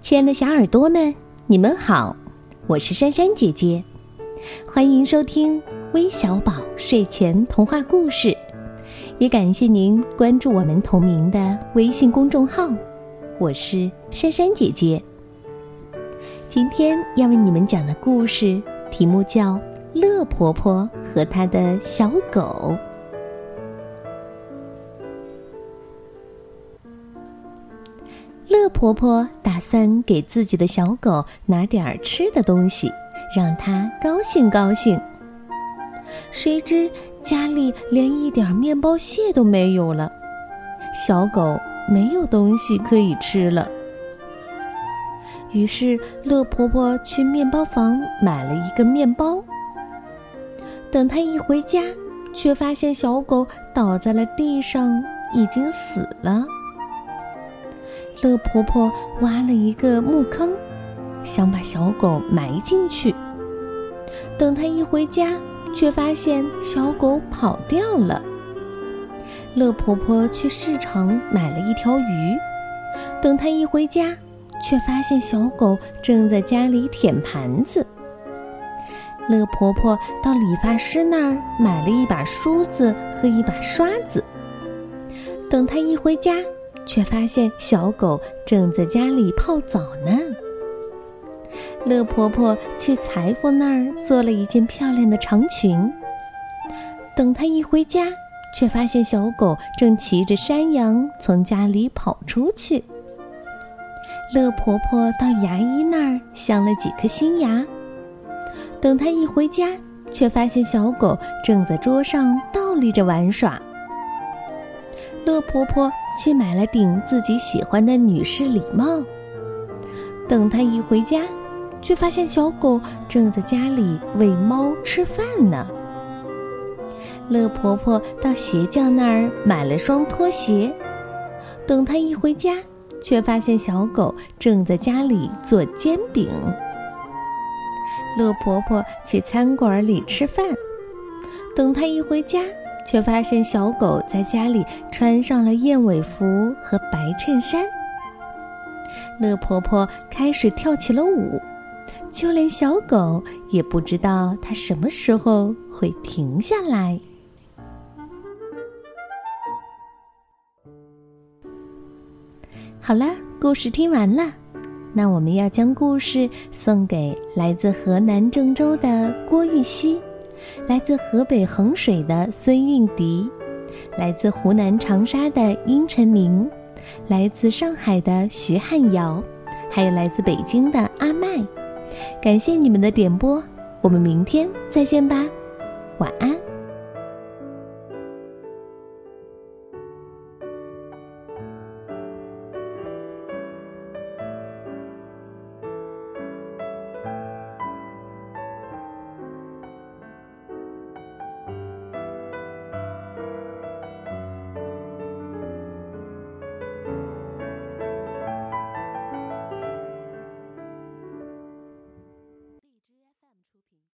亲爱的小耳朵们，你们好，我是珊珊姐姐，欢迎收听微小宝睡前童话故事，也感谢您关注我们同名的微信公众号，我是珊珊姐姐。今天要为你们讲的故事题目叫《乐婆婆和她的小狗》。乐婆婆打算给自己的小狗拿点儿吃的东西，让它高兴高兴。谁知家里连一点面包屑都没有了，小狗没有东西可以吃了。于是乐婆婆去面包房买了一个面包。等她一回家，却发现小狗倒在了地上，已经死了。乐婆婆挖了一个木坑，想把小狗埋进去。等她一回家，却发现小狗跑掉了。乐婆婆去市场买了一条鱼，等她一回家，却发现小狗正在家里舔盘子。乐婆婆到理发师那儿买了一把梳子和一把刷子，等她一回家。却发现小狗正在家里泡澡呢。乐婆婆去裁缝那儿做了一件漂亮的长裙。等她一回家，却发现小狗正骑着山羊从家里跑出去。乐婆婆到牙医那儿镶了几颗新牙。等她一回家，却发现小狗正在桌上倒立着玩耍。乐婆婆去买了顶自己喜欢的女士礼帽。等她一回家，却发现小狗正在家里喂猫吃饭呢。乐婆婆到鞋匠那儿买了双拖鞋。等她一回家，却发现小狗正在家里做煎饼。乐婆婆去餐馆里吃饭。等她一回家。却发现小狗在家里穿上了燕尾服和白衬衫。乐婆婆开始跳起了舞，就连小狗也不知道它什么时候会停下来。好了，故事听完了，那我们要将故事送给来自河南郑州的郭玉溪。来自河北衡水的孙韵迪，来自湖南长沙的殷晨明，来自上海的徐汉瑶，还有来自北京的阿麦，感谢你们的点播，我们明天再见吧，晚安。